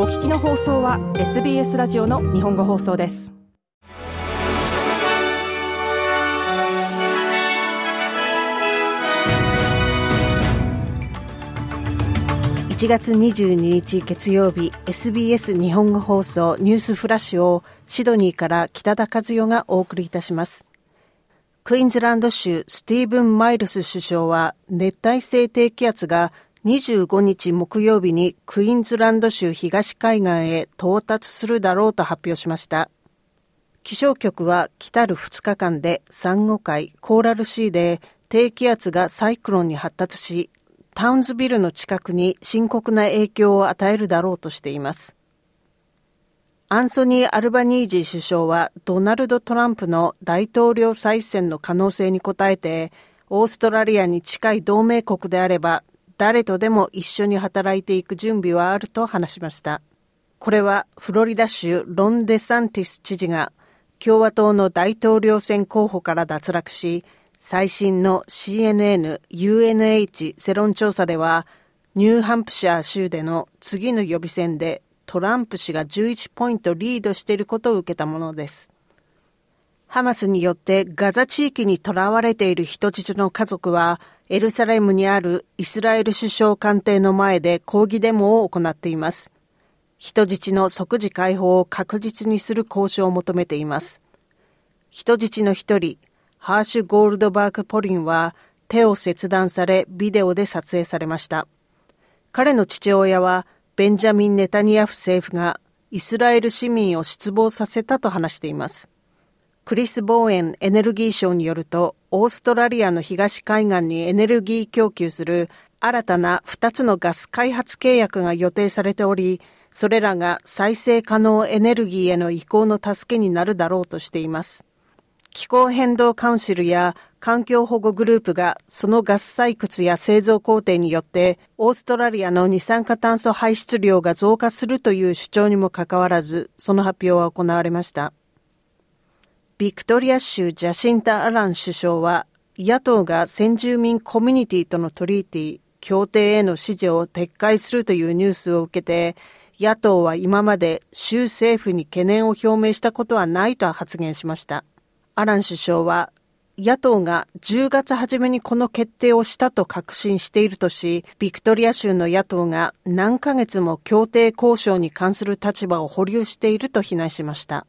お聞きの放送は SBS ラジオの日本語放送です。1月22日月曜日 SBS 日本語放送ニュースフラッシュをシドニーから北田和代がお送りいたします。クイーンズランド州スティーブン・マイルス首相は熱帯性低気圧が25日木曜日にクイーンズランド州東海岸へ到達するだろうと発表しました。気象局は来たる2日間でサンゴ海コーラルシーで低気圧がサイクロンに発達し、タウンズビルの近くに深刻な影響を与えるだろうとしています。アンソニー・アルバニージー首相はドナルド・トランプの大統領再選の可能性に応えて、オーストラリアに近い同盟国であれば、誰とでも一緒に働いていく準備はあると話しました。これはフロリダ州ロン・デサンティス知事が共和党の大統領選候補から脱落し、最新の CNN、UNH 世論調査では、ニューハンプシャー州での次の予備選でトランプ氏が11ポイントリードしていることを受けたものです。ハマスによってガザ地域に囚われている人質の家族は、エルサレムにあるイスラエル首相官邸の前で抗議デモを行っています。人質の即時解放を確実にする交渉を求めています。人質の一人、ハーシュ・ゴールドバーグ・ポリンは手を切断されビデオで撮影されました。彼の父親はベンジャミン・ネタニヤフ政府がイスラエル市民を失望させたと話しています。クリス・ボーエンエネルギー省によると、オーストラリアの東海岸にエネルギー供給する新たな2つのガス開発契約が予定されており、それらが再生可能エネルギーへの移行の助けになるだろうとしています。気候変動カウンシルや環境保護グループがそのガス採掘や製造工程によってオーストラリアの二酸化炭素排出量が増加するという主張にもかかわらずその発表は行われました。ビクトリア州ジャシンタ・アラン首相は野党が先住民コミュニティとのトリーティー協定への支持を撤回するというニュースを受けて野党は今まで州政府に懸念を表明したことはないと発言しました。アラン首相は野党が10月初めにこの決定をしたと確信しているとし、ビクトリア州の野党が何ヶ月も協定交渉に関する立場を保留していると非難しました。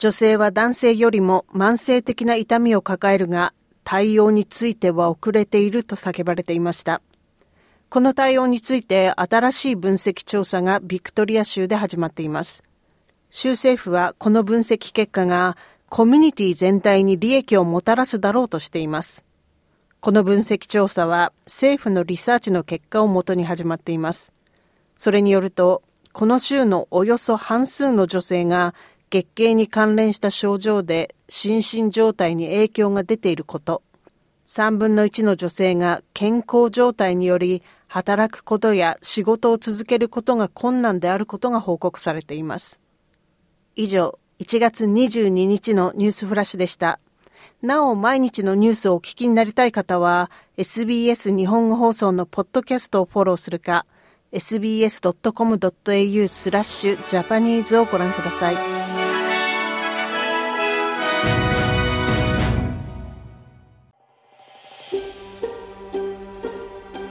女性は男性よりも慢性的な痛みを抱えるが、対応については遅れていると叫ばれていました。この対応について新しい分析調査がビクトリア州で始まっています。州政府はこの分析結果がコミュニティ全体に利益をもたらすだろうとしています。この分析調査は政府のリサーチの結果をもとに始まっています。それによると、この州のおよそ半数の女性が月経に関連した症状で心身状態に影響が出ていること、3分の1の女性が健康状態により働くことや仕事を続けることが困難であることが報告されています。以上、1月22日のニュースフラッシュでした。なお、毎日のニュースをお聞きになりたい方は、SBS 日本語放送のポッドキャストをフォローするか、sbs.com.au スラッシュジャパニーズをご覧ください。